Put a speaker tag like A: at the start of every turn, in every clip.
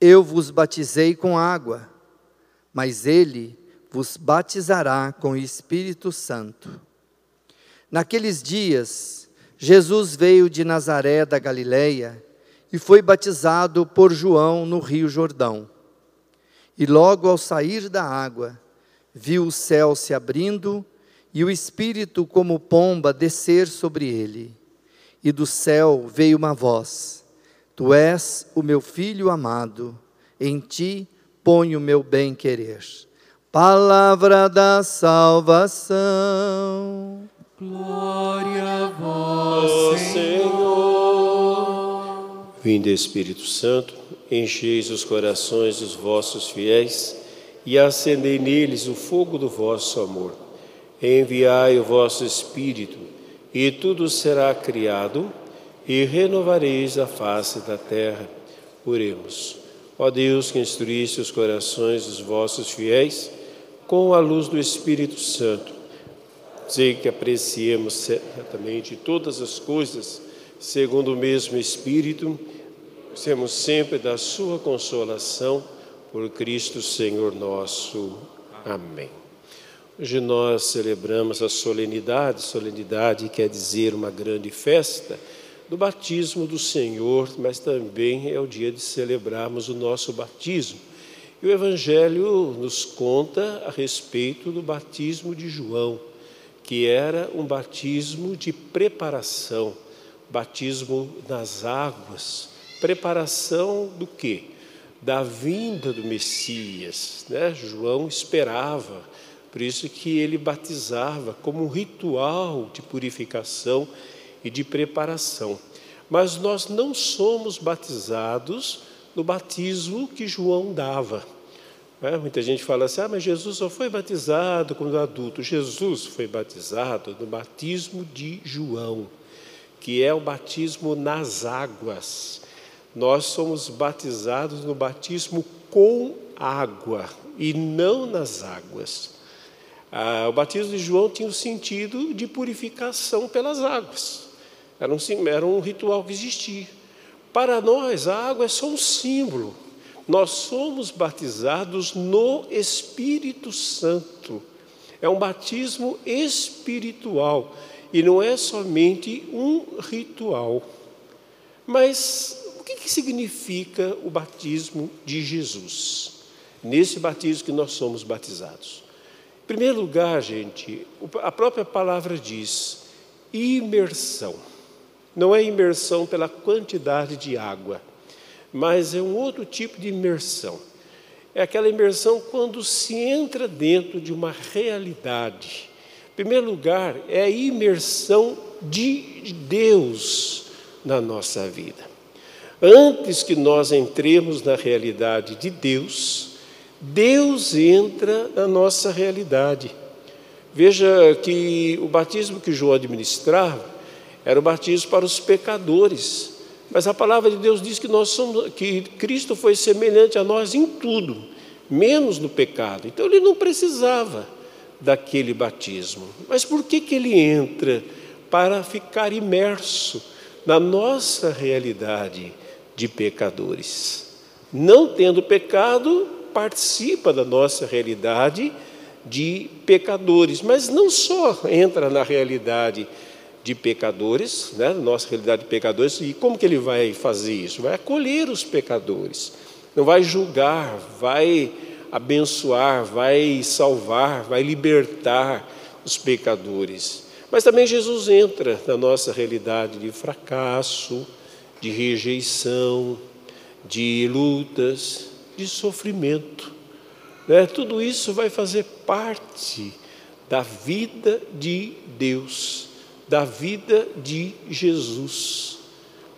A: Eu vos batizei com água, mas ele vos batizará com o Espírito Santo. Naqueles dias, Jesus veio de Nazaré da Galileia e foi batizado por João no Rio Jordão. E logo ao sair da água, viu o céu se abrindo e o Espírito, como pomba, descer sobre ele. E do céu veio uma voz: Tu és o meu filho amado, em ti ponho o meu bem-querer. Palavra da salvação.
B: Glória a vós, Senhor.
C: Vinde, Espírito Santo, encheis os corações dos vossos fiéis e acendei neles o fogo do vosso amor. Enviai o vosso Espírito, e tudo será criado, e renovareis a face da terra. Oremos. Ó Deus, que instruísse os corações dos vossos fiéis com a luz do Espírito Santo, sei que apreciemos certamente todas as coisas segundo o mesmo Espírito, semos sempre da sua consolação por Cristo Senhor nosso. Amém. Hoje nós celebramos a solenidade, solenidade quer dizer uma grande festa do batismo do Senhor, mas também é o dia de celebrarmos o nosso batismo. E o Evangelho nos conta a respeito do batismo de João, que era um batismo de preparação, batismo nas águas. Preparação do quê? Da vinda do Messias. Né? João esperava, por isso que ele batizava como um ritual de purificação e de preparação. Mas nós não somos batizados no batismo que João dava. É, muita gente fala assim: ah, mas Jesus só foi batizado quando adulto. Jesus foi batizado no batismo de João, que é o batismo nas águas. Nós somos batizados no batismo com água e não nas águas. Ah, o batismo de João tinha o sentido de purificação pelas águas. Era um, era um ritual que existia. Para nós, a água é só um símbolo nós somos batizados no Espírito Santo. É um batismo espiritual e não é somente um ritual. Mas o que, que significa o batismo de Jesus? Nesse batismo que nós somos batizados. Em primeiro lugar, gente, a própria palavra diz imersão. Não é imersão pela quantidade de água mas é um outro tipo de imersão. É aquela imersão quando se entra dentro de uma realidade. Em primeiro lugar, é a imersão de Deus na nossa vida. Antes que nós entremos na realidade de Deus, Deus entra na nossa realidade. Veja que o batismo que João administrava era o batismo para os pecadores. Mas a palavra de Deus diz que nós somos, que Cristo foi semelhante a nós em tudo, menos no pecado. Então ele não precisava daquele batismo. Mas por que que ele entra para ficar imerso na nossa realidade de pecadores? Não tendo pecado, participa da nossa realidade de pecadores, mas não só entra na realidade de pecadores, né, nossa realidade de pecadores, e como que ele vai fazer isso? Vai acolher os pecadores, não vai julgar, vai abençoar, vai salvar, vai libertar os pecadores. Mas também Jesus entra na nossa realidade de fracasso, de rejeição, de lutas, de sofrimento. Né? Tudo isso vai fazer parte da vida de Deus da vida de Jesus.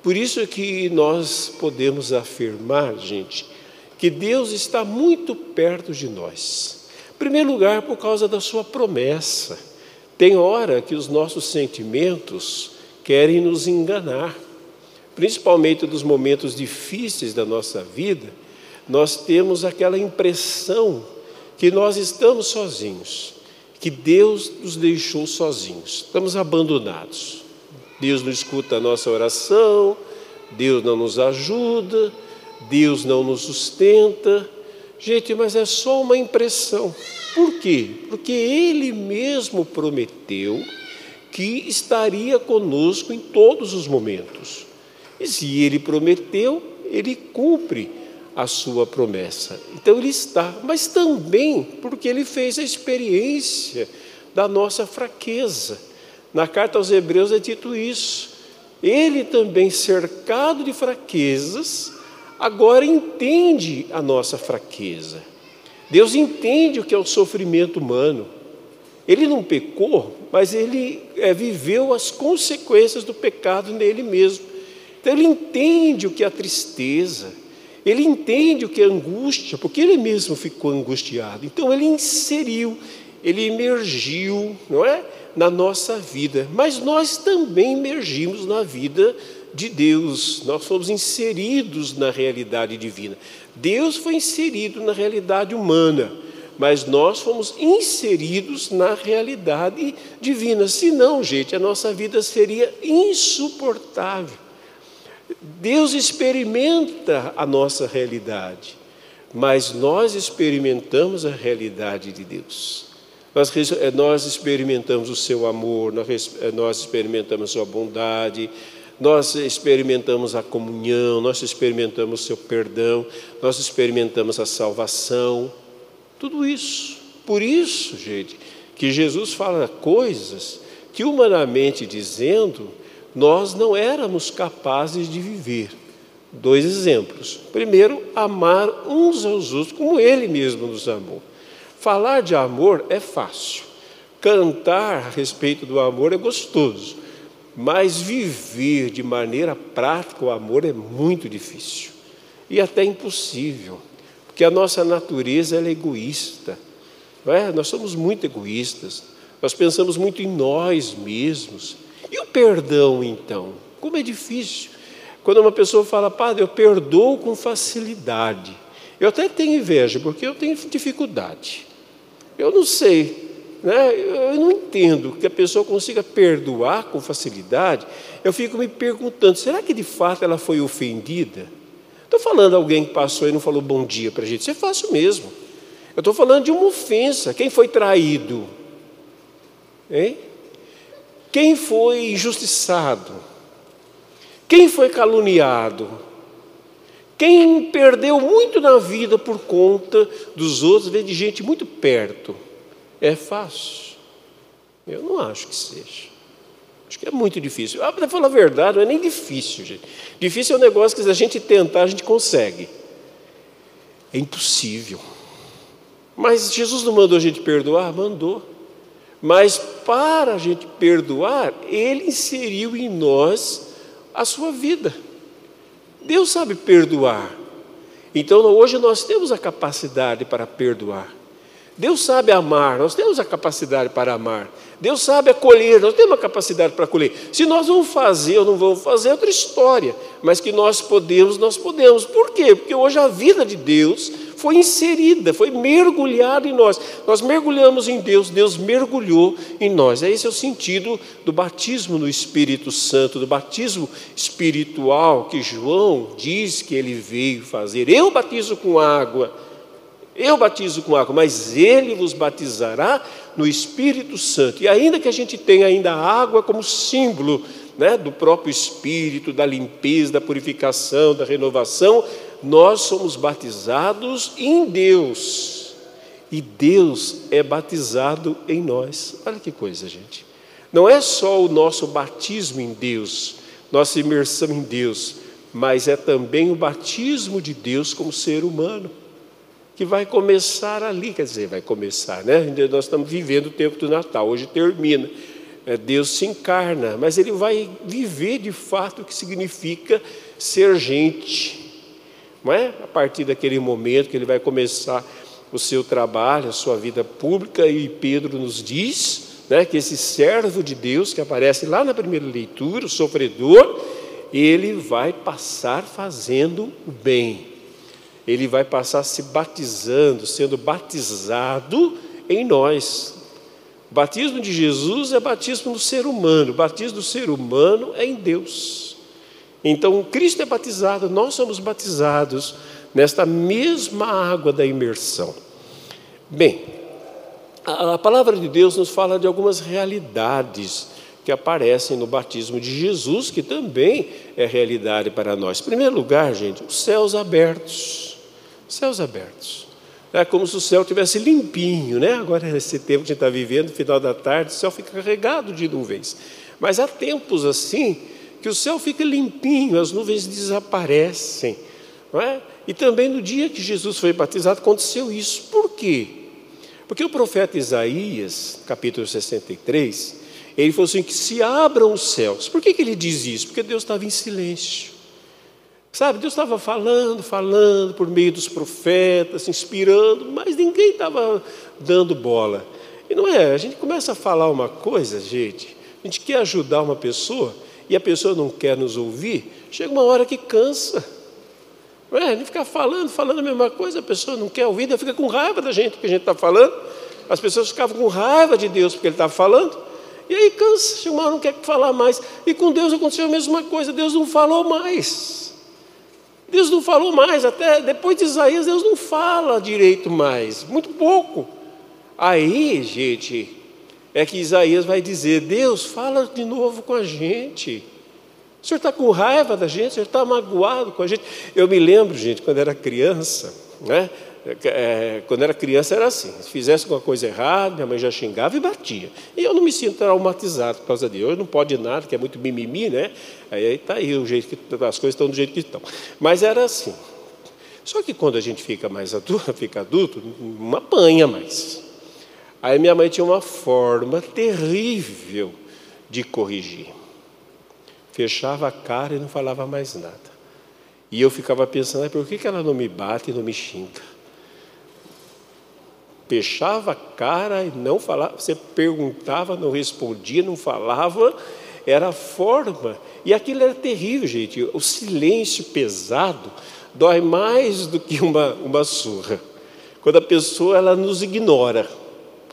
C: Por isso é que nós podemos afirmar, gente, que Deus está muito perto de nós. Em primeiro lugar, por causa da sua promessa. Tem hora que os nossos sentimentos querem nos enganar, principalmente nos momentos difíceis da nossa vida, nós temos aquela impressão que nós estamos sozinhos que Deus nos deixou sozinhos, estamos abandonados. Deus não escuta a nossa oração, Deus não nos ajuda, Deus não nos sustenta. Gente, mas é só uma impressão. Por quê? Porque Ele mesmo prometeu que estaria conosco em todos os momentos. E se Ele prometeu, Ele cumpre a sua promessa. Então Ele está, mas também porque Ele fez a experiência da nossa fraqueza. Na carta aos Hebreus é dito isso. Ele também, cercado de fraquezas, agora entende a nossa fraqueza. Deus entende o que é o sofrimento humano. Ele não pecou, mas ele é, viveu as consequências do pecado nele mesmo. Então ele entende o que é a tristeza, ele entende o que é angústia, porque ele mesmo ficou angustiado. Então ele inseriu, ele emergiu, não é, na nossa vida. Mas nós também emergimos na vida de Deus. Nós fomos inseridos na realidade divina. Deus foi inserido na realidade humana, mas nós fomos inseridos na realidade divina. Senão, gente, a nossa vida seria insuportável. Deus experimenta a nossa realidade, mas nós experimentamos a realidade de Deus. Nós, nós experimentamos o seu amor, nós, nós experimentamos a sua bondade, nós experimentamos a comunhão, nós experimentamos o seu perdão, nós experimentamos a salvação, tudo isso. Por isso, gente, que Jesus fala coisas que, humanamente dizendo, nós não éramos capazes de viver. Dois exemplos. Primeiro, amar uns aos outros como Ele mesmo nos amou. Falar de amor é fácil, cantar a respeito do amor é gostoso. Mas viver de maneira prática o amor é muito difícil e até impossível, porque a nossa natureza é egoísta, é? Nós somos muito egoístas, nós pensamos muito em nós mesmos. E o perdão, então? Como é difícil. Quando uma pessoa fala, Padre, eu perdoo com facilidade. Eu até tenho inveja, porque eu tenho dificuldade. Eu não sei, né? Eu não entendo que a pessoa consiga perdoar com facilidade. Eu fico me perguntando: será que de fato ela foi ofendida? Estou falando alguém que passou e não falou bom dia para a gente. Isso é fácil mesmo. Eu estou falando de uma ofensa. Quem foi traído? Hein? Quem foi injustiçado? Quem foi caluniado? Quem perdeu muito na vida por conta dos outros, vem de gente muito perto. É fácil? Eu não acho que seja. Acho que é muito difícil. Ah, para falar a verdade, não é nem difícil, gente. Difícil é um negócio que se a gente tentar, a gente consegue. É impossível. Mas Jesus não mandou a gente perdoar? Mandou. Mas para a gente perdoar, Ele inseriu em nós a sua vida. Deus sabe perdoar. Então hoje nós temos a capacidade para perdoar. Deus sabe amar, nós temos a capacidade para amar. Deus sabe acolher, nós temos a capacidade para acolher. Se nós vamos fazer ou não vamos fazer, é outra história. Mas que nós podemos, nós podemos. Por quê? Porque hoje a vida de Deus foi inserida, foi mergulhada em nós. Nós mergulhamos em Deus, Deus mergulhou em nós. Esse é o sentido do batismo no Espírito Santo, do batismo espiritual que João diz que ele veio fazer. Eu batizo com água eu batizo com água, mas ele vos batizará no Espírito Santo. E ainda que a gente tenha ainda a água como símbolo né, do próprio Espírito, da limpeza, da purificação, da renovação, nós somos batizados em Deus. E Deus é batizado em nós. Olha que coisa, gente. Não é só o nosso batismo em Deus, nossa imersão em Deus, mas é também o batismo de Deus como ser humano que vai começar ali, quer dizer, vai começar, né? Nós estamos vivendo o tempo do Natal, hoje termina. É, Deus se encarna, mas ele vai viver de fato o que significa ser gente, não é? A partir daquele momento que ele vai começar o seu trabalho, a sua vida pública, e Pedro nos diz né, que esse servo de Deus que aparece lá na primeira leitura, o sofredor, ele vai passar fazendo o bem ele vai passar se batizando, sendo batizado em nós. O batismo de Jesus é batismo do ser humano, o batismo do ser humano é em Deus. Então, Cristo é batizado, nós somos batizados nesta mesma água da imersão. Bem, a palavra de Deus nos fala de algumas realidades que aparecem no batismo de Jesus, que também é realidade para nós. Em primeiro lugar, gente, os céus abertos. Céus abertos. É como se o céu tivesse limpinho, né? Agora, nesse tempo que a gente está vivendo, final da tarde, o céu fica carregado de nuvens. Mas há tempos assim que o céu fica limpinho, as nuvens desaparecem. Não é? E também no dia que Jesus foi batizado aconteceu isso. Por quê? Porque o profeta Isaías, capítulo 63, ele falou assim: que se abram os céus. Por que, que ele diz isso? Porque Deus estava em silêncio. Sabe, Deus estava falando, falando por meio dos profetas, inspirando, mas ninguém estava dando bola. E não é, a gente começa a falar uma coisa, gente, a gente quer ajudar uma pessoa e a pessoa não quer nos ouvir, chega uma hora que cansa. Não é? A gente fica falando, falando a mesma coisa, a pessoa não quer ouvir, ela fica com raiva da gente que a gente está falando. As pessoas ficavam com raiva de Deus porque ele estava falando. E aí cansa, chega uma hora não quer falar mais. E com Deus aconteceu a mesma coisa, Deus não falou mais. Deus não falou mais, até depois de Isaías, Deus não fala direito mais, muito pouco. Aí, gente, é que Isaías vai dizer: Deus, fala de novo com a gente. O senhor está com raiva da gente, o senhor está magoado com a gente. Eu me lembro, gente, quando era criança, né? É, quando era criança era assim, se fizesse alguma coisa errada, minha mãe já xingava e batia. E eu não me sinto traumatizado por causa disso. Hoje não pode nada, que é muito mimimi, né? Aí está aí o jeito que as coisas estão do jeito que estão. Mas era assim. Só que quando a gente fica mais adulto, fica adulto, não apanha mais. Aí minha mãe tinha uma forma terrível de corrigir. Fechava a cara e não falava mais nada. E eu ficava pensando, por que ela não me bate e não me xinga? Fechava a cara e não falava, você perguntava, não respondia, não falava, era a forma. E aquilo era terrível, gente. O silêncio pesado dói mais do que uma, uma surra. Quando a pessoa ela nos ignora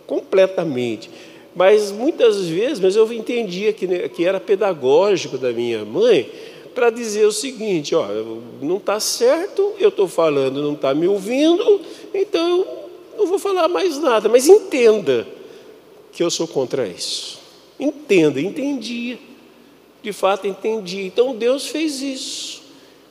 C: completamente. Mas muitas vezes, mas eu entendia que, que era pedagógico da minha mãe para dizer o seguinte: ó, não está certo, eu estou falando, não está me ouvindo, então não vou falar mais nada, mas entenda que eu sou contra isso. Entenda, entendi. De fato, entendi. Então Deus fez isso.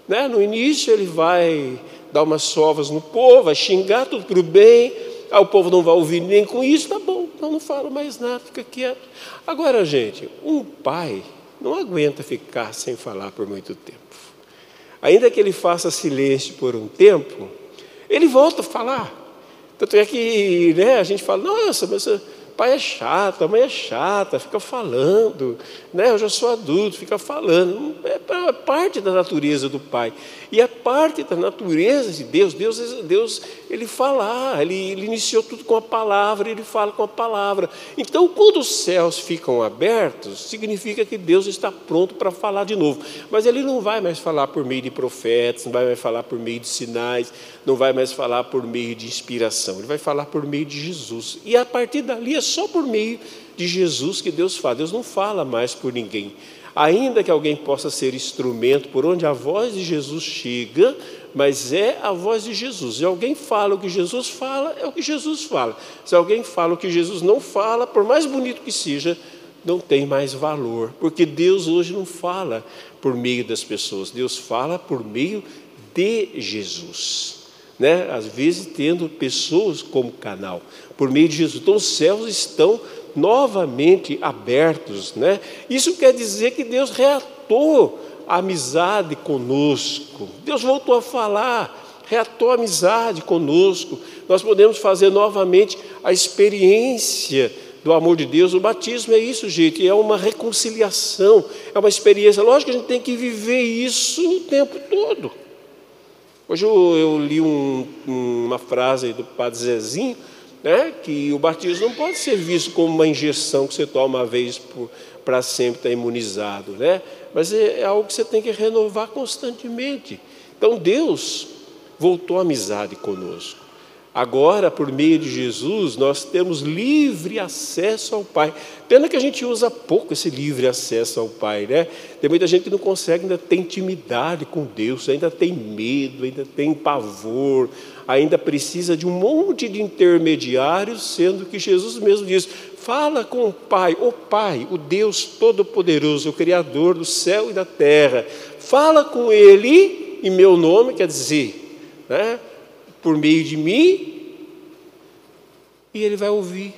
C: Né? No início, ele vai dar umas sovas no povo, vai xingar tudo para o bem. Ah, o povo não vai ouvir nem com isso, tá bom, então não falo mais nada, fica quieto. Agora, gente, um pai não aguenta ficar sem falar por muito tempo. Ainda que ele faça silêncio por um tempo, ele volta a falar. Tanto é que né, a gente fala, nossa, mas pai é chato, a mãe é chata, fica falando, né? eu já sou adulto, fica falando. É parte da natureza do pai. E é parte da natureza de Deus. Deus, Deus ele fala, ele, ele iniciou tudo com a palavra, ele fala com a palavra. Então, quando os céus ficam abertos, significa que Deus está pronto para falar de novo. Mas ele não vai mais falar por meio de profetas, não vai mais falar por meio de sinais, não vai mais falar por meio de inspiração, ele vai falar por meio de Jesus. E a partir dali é só por meio de Jesus que Deus fala. Deus não fala mais por ninguém. Ainda que alguém possa ser instrumento por onde a voz de Jesus chega, mas é a voz de Jesus. Se alguém fala o que Jesus fala, é o que Jesus fala. Se alguém fala o que Jesus não fala, por mais bonito que seja, não tem mais valor, porque Deus hoje não fala por meio das pessoas, Deus fala por meio de Jesus né? às vezes tendo pessoas como canal, por meio de Jesus. Então os céus estão novamente abertos. Né? Isso quer dizer que Deus reatou a amizade conosco, Deus voltou a falar, reatou a amizade conosco. Nós podemos fazer novamente a experiência do amor de Deus. O batismo é isso, gente, é uma reconciliação, é uma experiência. Lógico que a gente tem que viver isso o tempo todo. Hoje eu, eu li um, uma frase do Padre Zezinho, né, que o batismo não pode ser visto como uma injeção que você toma uma vez para sempre estar tá imunizado, né? mas é, é algo que você tem que renovar constantemente. Então Deus voltou à amizade conosco. Agora, por meio de Jesus, nós temos livre acesso ao Pai. Pena que a gente usa pouco esse livre acesso ao Pai, né? Tem muita gente que não consegue, ainda tem intimidade com Deus, ainda tem medo, ainda tem pavor, ainda precisa de um monte de intermediários, sendo que Jesus mesmo diz: fala com o Pai, o Pai, o Deus Todo-Poderoso, o Criador do céu e da terra. Fala com Ele em meu nome, quer dizer, né? Por meio de mim, e ele vai ouvir.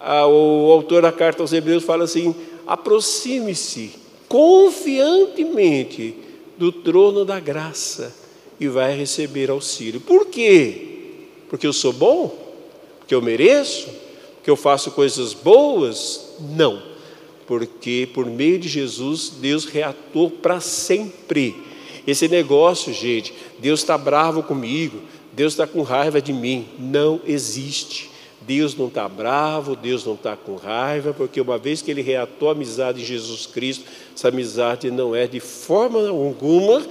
C: O autor da carta aos Hebreus fala assim: aproxime-se confiantemente do trono da graça e vai receber auxílio. Por quê? Porque eu sou bom? Porque eu mereço? Porque eu faço coisas boas? Não. Porque por meio de Jesus, Deus reatou para sempre esse negócio, gente, Deus está bravo comigo, Deus está com raiva de mim, não existe. Deus não está bravo, Deus não está com raiva, porque uma vez que Ele reatou a amizade em Jesus Cristo, essa amizade não é de forma alguma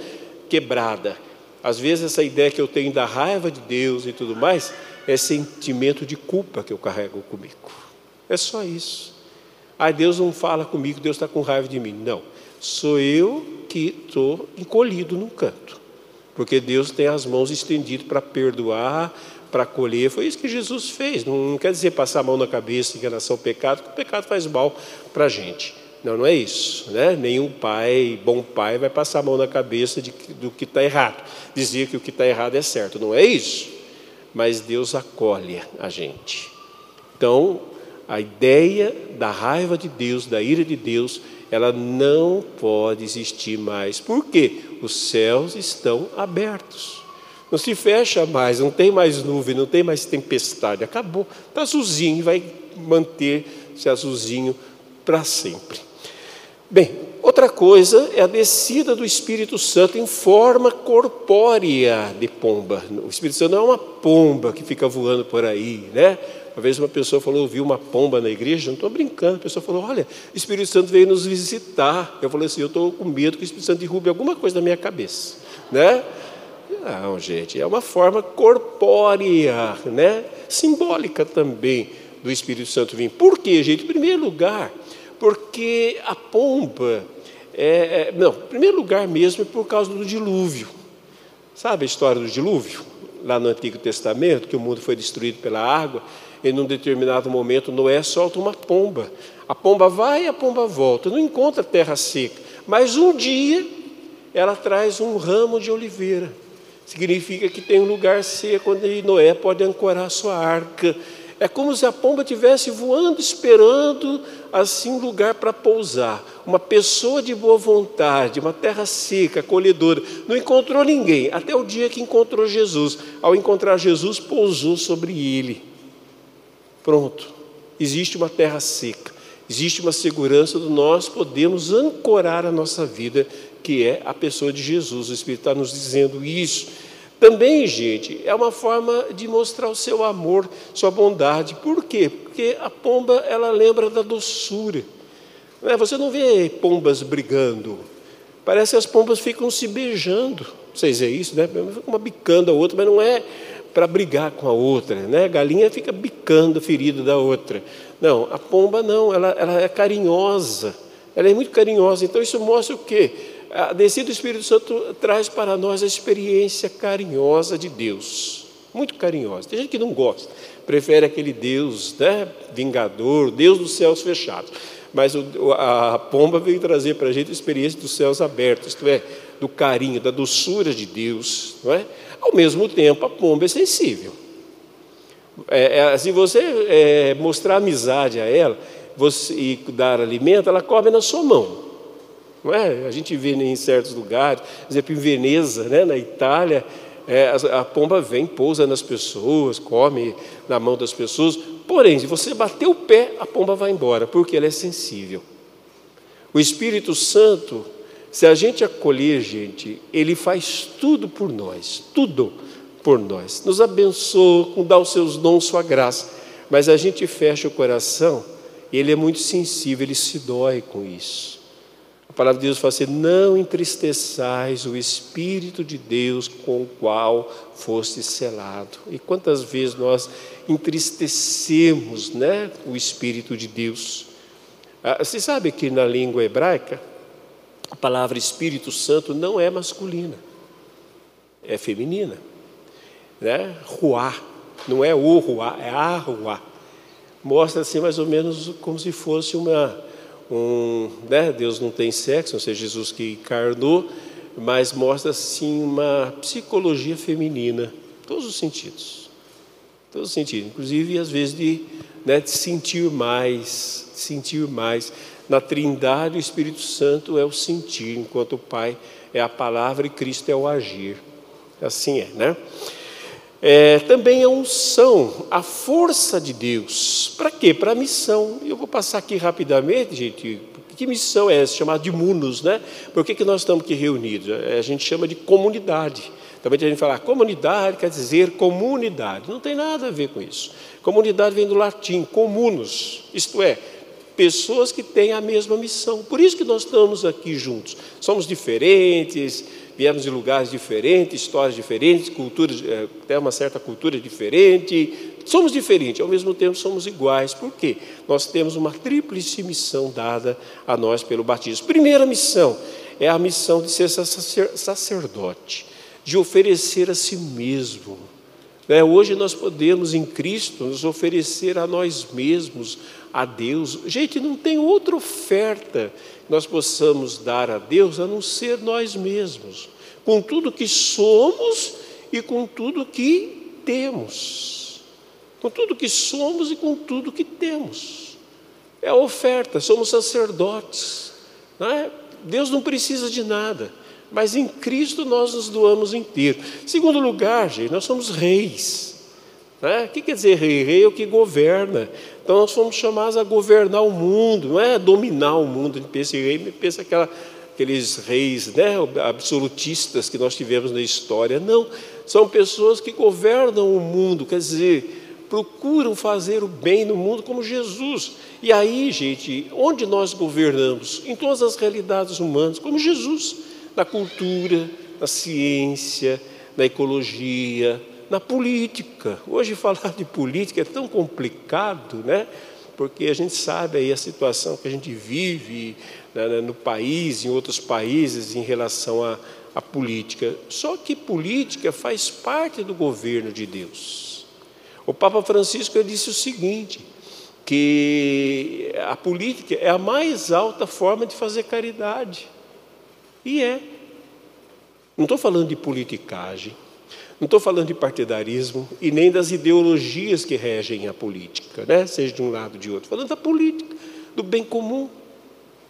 C: quebrada. Às vezes, essa ideia que eu tenho da raiva de Deus e tudo mais, é sentimento de culpa que eu carrego comigo. É só isso. Ah, Deus não fala comigo, Deus está com raiva de mim. Não. Sou eu que estou encolhido num canto. Porque Deus tem as mãos estendidas para perdoar, para acolher. Foi isso que Jesus fez. Não, quer dizer passar a mão na cabeça em relação ao pecado, porque o pecado faz mal para a gente. Não, não é isso. Né? Nenhum pai, bom pai, vai passar a mão na cabeça de, do que está errado. Dizer que o que está errado é certo. Não é isso. Mas Deus acolhe a gente. Então, a ideia da raiva de Deus, da ira de Deus, ela não pode existir mais. Por quê? Os céus estão abertos. Não se fecha mais, não tem mais nuvem, não tem mais tempestade. Acabou. Está azulzinho, vai manter-se azulzinho para sempre. Bem, outra coisa é a descida do Espírito Santo em forma corpórea de pomba. O Espírito Santo não é uma pomba que fica voando por aí, né? Uma vez uma pessoa falou, viu uma pomba na igreja, não estou brincando. A pessoa falou, olha, o Espírito Santo veio nos visitar. Eu falei assim, eu estou com medo que o Espírito Santo derrube alguma coisa na minha cabeça. Né? Não, gente, é uma forma corpórea, né? simbólica também do Espírito Santo vir. Por quê, gente? Em primeiro lugar, porque a pomba, é, é, não, em primeiro lugar mesmo é por causa do dilúvio. Sabe a história do dilúvio? Lá no Antigo Testamento, que o mundo foi destruído pela água, em um determinado momento, Noé solta uma pomba. A pomba vai e a pomba volta, não encontra terra seca. Mas um dia ela traz um ramo de oliveira. Significa que tem um lugar seco onde Noé pode ancorar sua arca. É como se a pomba estivesse voando, esperando assim um lugar para pousar. Uma pessoa de boa vontade, uma terra seca, acolhedora. Não encontrou ninguém, até o dia que encontrou Jesus. Ao encontrar Jesus, pousou sobre ele. Pronto, existe uma terra seca, existe uma segurança do nós podemos ancorar a nossa vida, que é a pessoa de Jesus. O Espírito está nos dizendo isso. Também, gente, é uma forma de mostrar o seu amor, sua bondade. Por quê? Porque a pomba, ela lembra da doçura. É? Você não vê pombas brigando. Parece que as pombas ficam se beijando. Vocês veem isso, né? Uma bicando a outra, mas não é para brigar com a outra, né? A galinha fica bicando o ferido da outra. Não, a pomba não, ela, ela é carinhosa, ela é muito carinhosa. Então isso mostra o quê? A descida do Espírito Santo traz para nós a experiência carinhosa de Deus, muito carinhosa. Tem gente que não gosta, prefere aquele Deus né, vingador, Deus dos céus fechados. Mas o, a pomba veio trazer para a gente a experiência dos céus abertos, isto é, do carinho, da doçura de Deus, não é? Ao mesmo tempo, a pomba é sensível. É, é, se você é, mostrar amizade a ela você, e dar alimento, ela come na sua mão. Não é? A gente vê em certos lugares, por exemplo, em Veneza, né, na Itália, é, a, a, pomba vem, pousa nas pessoas, come na mão das pessoas. Porém, se você bater o pé, a pomba vai embora, porque ela é sensível. O Espírito Santo se a gente acolher, gente, Ele faz tudo por nós, tudo por nós. Nos abençoa, dá os seus dons, sua graça. Mas a gente fecha o coração, Ele é muito sensível, Ele se dói com isso. A palavra de Deus fala assim: não entristeçais o Espírito de Deus com o qual foste selado. E quantas vezes nós entristecemos né, o Espírito de Deus? Ah, você sabe que na língua hebraica, a palavra Espírito Santo não é masculina, é feminina. Né? Ruá, não é o ruá, é a ruá. Mostra assim mais ou menos como se fosse uma um, né, Deus não tem sexo, não seja Jesus que encarnou, mas mostra assim uma psicologia feminina, todos os sentidos, todos os sentidos, inclusive às vezes de, né, de sentir mais, sentir mais. Na Trindade o Espírito Santo é o sentir, enquanto o Pai é a palavra e Cristo é o agir. Assim é, né? É, também a unção, a força de Deus. Para quê? Para a missão. Eu vou passar aqui rapidamente, gente. Que missão é essa? Chamada de munos, né? Por que, que nós estamos aqui reunidos? É, a gente chama de comunidade. Também a gente fala, comunidade quer dizer comunidade. Não tem nada a ver com isso. Comunidade vem do latim, comunos, isto é, pessoas que têm a mesma missão. Por isso que nós estamos aqui juntos. Somos diferentes, viemos de lugares diferentes, histórias diferentes, culturas, é, até uma certa cultura diferente. Somos diferentes, ao mesmo tempo somos iguais. Por quê? Nós temos uma tríplice missão dada a nós pelo batismo. Primeira missão é a missão de ser sacerdote, de oferecer a si mesmo. Né? Hoje nós podemos, em Cristo, nos oferecer a nós mesmos, a Deus. Gente, não tem outra oferta que nós possamos dar a Deus a não ser nós mesmos, com tudo que somos e com tudo que temos. Com tudo que somos e com tudo que temos. É a oferta, somos sacerdotes. É? Deus não precisa de nada, mas em Cristo nós nos doamos inteiro. Segundo lugar, gente, nós somos reis. Né? O que quer dizer rei? Rei é o que governa. Então nós fomos chamados a governar o mundo, não é dominar o mundo. A gente pensa em rei, pensa aquela, aqueles reis né, absolutistas que nós tivemos na história. Não, são pessoas que governam o mundo, quer dizer, procuram fazer o bem no mundo como Jesus. E aí, gente, onde nós governamos? Em todas as realidades humanas, como Jesus, na cultura, na ciência, na ecologia, na política. Hoje falar de política é tão complicado, né? Porque a gente sabe aí a situação que a gente vive né, no país, em outros países, em relação à, à política. Só que política faz parte do governo de Deus. O Papa Francisco disse o seguinte: que a política é a mais alta forma de fazer caridade. E é. Não estou falando de politicagem, não estou falando de partidarismo e nem das ideologias que regem a política, né? seja de um lado ou de outro. Falando da política, do bem comum.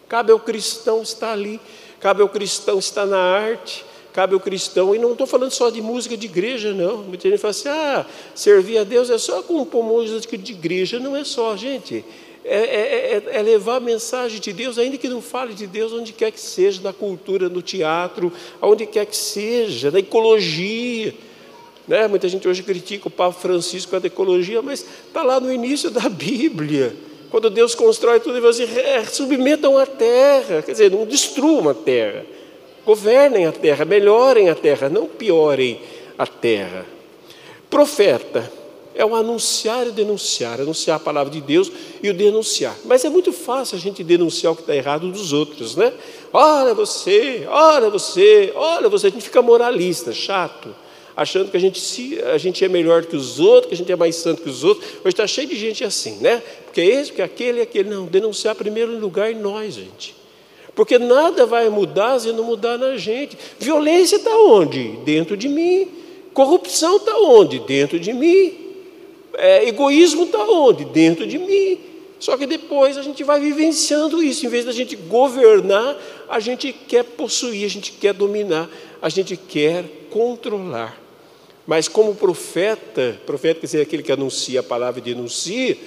C: Cabe ao cristão estar ali, cabe ao cristão estar na arte, cabe ao cristão, e não estou falando só de música de igreja, não. Muita gente fala assim: ah, servir a Deus é só compor música de igreja. Não é só, gente. É, é, é, é, levar a mensagem de Deus, ainda que não fale de Deus, onde quer que seja, na cultura, no teatro, aonde quer que seja, na ecologia. Né? Muita gente hoje critica o Papa Francisco a ecologia, mas está lá no início da Bíblia. Quando Deus constrói tudo, ele fala assim: é, submetam a terra, quer dizer, não destruam a terra, governem a terra, melhorem a terra, não piorem a terra. Profeta é o anunciar e denunciar, anunciar a palavra de Deus e o denunciar. Mas é muito fácil a gente denunciar o que está errado dos outros, né? Olha você, olha você, olha você, a gente fica moralista, chato achando que a gente, se, a gente é melhor que os outros, que a gente é mais santo que os outros. Hoje está cheio de gente assim, né? Porque é esse, porque é aquele, é aquele. Não, denunciar primeiro lugar nós, gente. Porque nada vai mudar se não mudar na gente. Violência está onde? Dentro de mim. Corrupção está onde? Dentro de mim. É, egoísmo está onde? Dentro de mim. Só que depois a gente vai vivenciando isso. Em vez da gente governar, a gente quer possuir, a gente quer dominar, a gente quer controlar. Mas como profeta, profeta quer dizer aquele que anuncia a palavra e denuncia,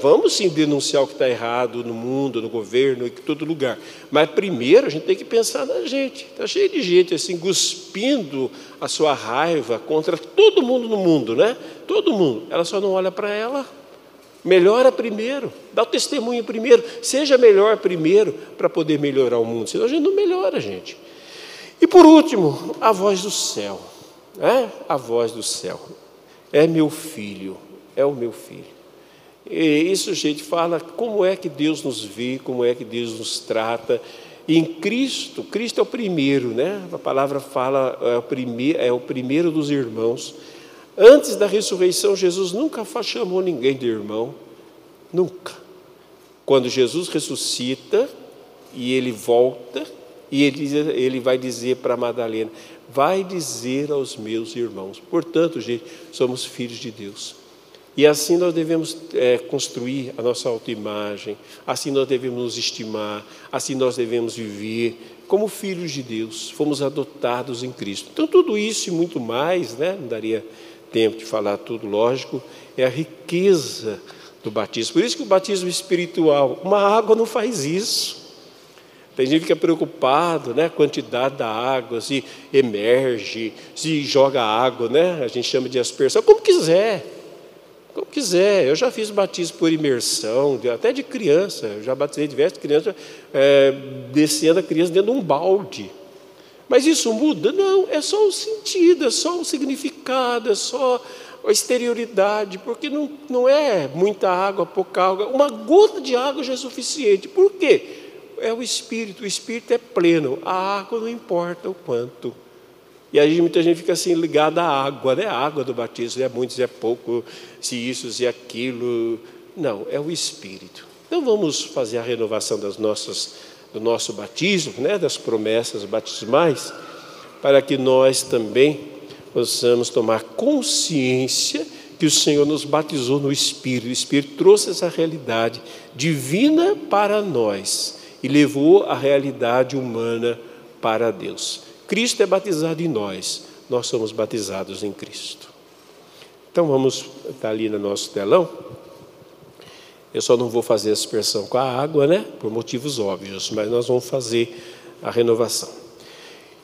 C: vamos sim denunciar o que está errado no mundo, no governo, em todo lugar. Mas primeiro a gente tem que pensar na gente. Está cheio de gente assim, cuspindo a sua raiva contra todo mundo no mundo, né? Todo mundo. Ela só não olha para ela. Melhora primeiro, dá o testemunho primeiro, seja melhor primeiro para poder melhorar o mundo, senão a gente não melhora, gente. E por último, a voz do céu, é a voz do céu, é meu filho, é o meu filho. E isso gente fala como é que Deus nos vê, como é que Deus nos trata. Em Cristo, Cristo é o primeiro, né? A palavra fala é o primeiro, é o primeiro dos irmãos. Antes da ressurreição, Jesus nunca chamou ninguém de irmão, nunca. Quando Jesus ressuscita e ele volta, e ele, ele vai dizer para Madalena: Vai dizer aos meus irmãos. Portanto, gente, somos filhos de Deus. E assim nós devemos é, construir a nossa autoimagem, assim nós devemos nos estimar, assim nós devemos viver como filhos de Deus, fomos adotados em Cristo. Então, tudo isso e muito mais, né? não daria tempo de falar tudo, lógico, é a riqueza do batismo. Por isso que o batismo espiritual, uma água não faz isso. Tem gente que fica preocupado, né? A quantidade da água, se emerge, se joga água, né? A gente chama de aspersão, como quiser. Como quiser. Eu já fiz batismo por imersão, até de criança. Eu já batizei diversas crianças, é, descendo a criança dentro de um balde. Mas isso muda? Não, é só o sentido, é só o significado, é só a exterioridade, porque não, não é muita água, pouca água, uma gota de água já é suficiente. Por quê? É o Espírito, o Espírito é pleno, a água não importa o quanto. E aí muita gente fica assim ligada à água, né? A água do batismo, é muito, é pouco, se isso, se aquilo. Não, é o Espírito. Então vamos fazer a renovação das nossas do nosso batismo, né, das promessas batismais, para que nós também possamos tomar consciência que o Senhor nos batizou no Espírito. O Espírito trouxe essa realidade divina para nós e levou a realidade humana para Deus. Cristo é batizado em nós, nós somos batizados em Cristo. Então vamos estar ali no nosso telão. Eu só não vou fazer a aspersão com a água, né? Por motivos óbvios, mas nós vamos fazer a renovação.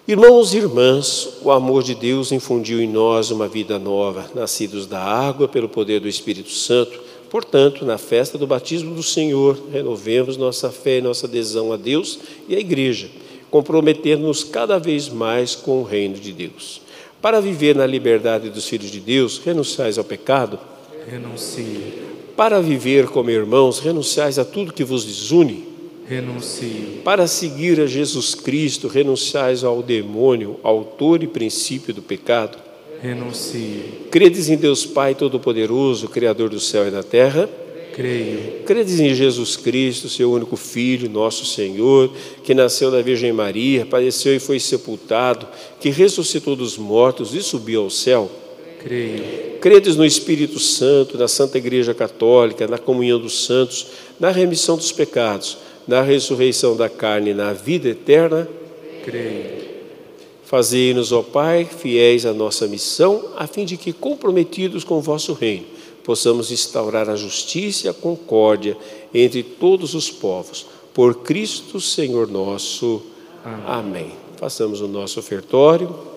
C: Irmãos e irmãs, o amor de Deus infundiu em nós uma vida nova, nascidos da água pelo poder do Espírito Santo. Portanto, na festa do batismo do Senhor, renovemos nossa fé e nossa adesão a Deus e à Igreja, comprometendo-nos cada vez mais com o reino de Deus. Para viver na liberdade dos filhos de Deus, renunciais ao pecado?
B: Renuncie.
C: Para viver como irmãos, renunciais a tudo que vos desune.
B: Renuncie.
C: Para seguir a Jesus Cristo, renunciais ao demônio, autor e princípio do pecado.
B: Renuncie.
C: Credes em Deus Pai Todo-Poderoso, Criador do céu e da terra.
B: Creio.
C: Credes em Jesus Cristo, seu único Filho, nosso Senhor, que nasceu da Virgem Maria, padeceu e foi sepultado, que ressuscitou dos mortos e subiu ao céu.
B: Creio.
C: Credes no Espírito Santo, na Santa Igreja Católica, na comunhão dos santos, na remissão dos pecados, na ressurreição da carne e na vida eterna?
B: Creio.
C: Fazei-nos, ó Pai, fiéis à nossa missão, a fim de que, comprometidos com o vosso reino, possamos instaurar a justiça e a concórdia entre todos os povos. Por Cristo, Senhor nosso. Amém. Amém. Façamos o nosso ofertório.